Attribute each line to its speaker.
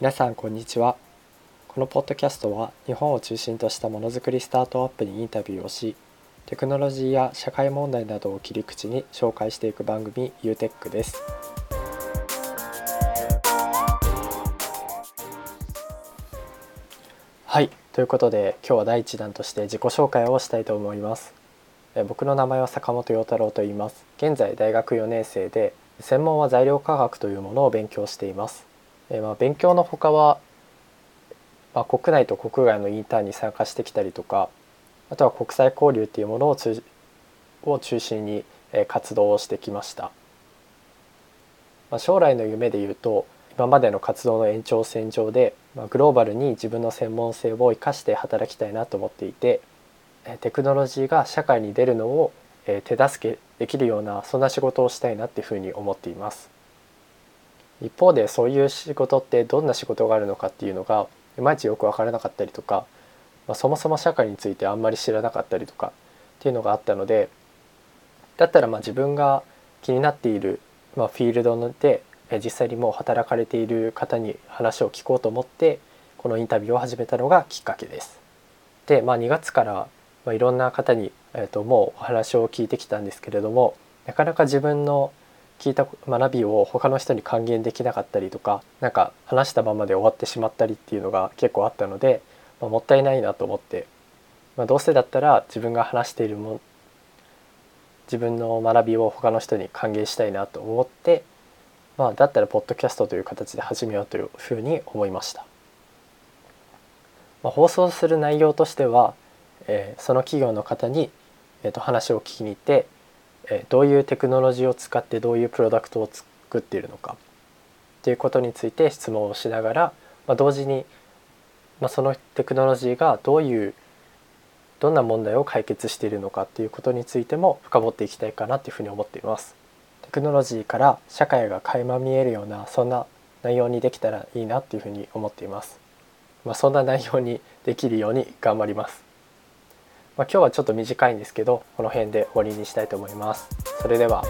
Speaker 1: 皆さんこんにちは。このポッドキャストは日本を中心としたものづくりスタートアップにインタビューをしテクノロジーや社会問題などを切り口に紹介していく番組 UTech です。はい。ということで今日は第1弾として自己紹介をしたいと思います。僕の名前は坂本陽太郎と言います。現在大学4年生で専門は材料科学というものを勉強しています。えまあ、勉強のほかは、まあ、国内と国外のインターンに参加してきたりとかあとは国際交流っていうものをつを中心に活動をしてきました、まあ、将来の夢でいうと今までの活動の延長線上で、まあ、グローバルに自分の専門性を生かして働きたいなと思っていてテクノロジーが社会に出るのを手助けできるようなそんな仕事をしたいなっていうふうに思っています。一方でそういう仕事ってどんな仕事があるのかっていうのがいまいちよく分からなかったりとか、まあ、そもそも社会についてあんまり知らなかったりとかっていうのがあったのでだったらまあ自分が気になっている、まあ、フィールドで実際にもう働かれている方に話を聞こうと思ってこのインタビューを始めたのがきっかけです。で、まあ、2月から、まあ、いろんな方に、えー、ともうお話を聞いてきたんですけれどもなかなか自分の聞いた学びを他の人に還元できなかったりとか何か話したままで終わってしまったりっていうのが結構あったので、まあ、もったいないなと思って、まあ、どうせだったら自分が話しているも自分の学びを他の人に還元したいなと思って、まあ、だったらポッドキャストという形で始めようというふうに思いました。まあ、放送する内容としては、えー、その企業の方に、えー、と話を聞きに行ってえどういうテクノロジーを使ってどういうプロダクトを作っているのかっていうことについて質問をしながら、まあ、同時に、まあ、そのテクノロジーがどういうどんな問題を解決しているのかっていうことについても深掘っていきたいかなっていうふうに思っています。テクノロジーから社会が垣間見えるようなそんな内容にできたらいいなっていうふうに思っています。まあ、そんな内容にできるように頑張ります。まあ、今日はちょっと短いんですけどこの辺で終わりにしたいと思います。それでは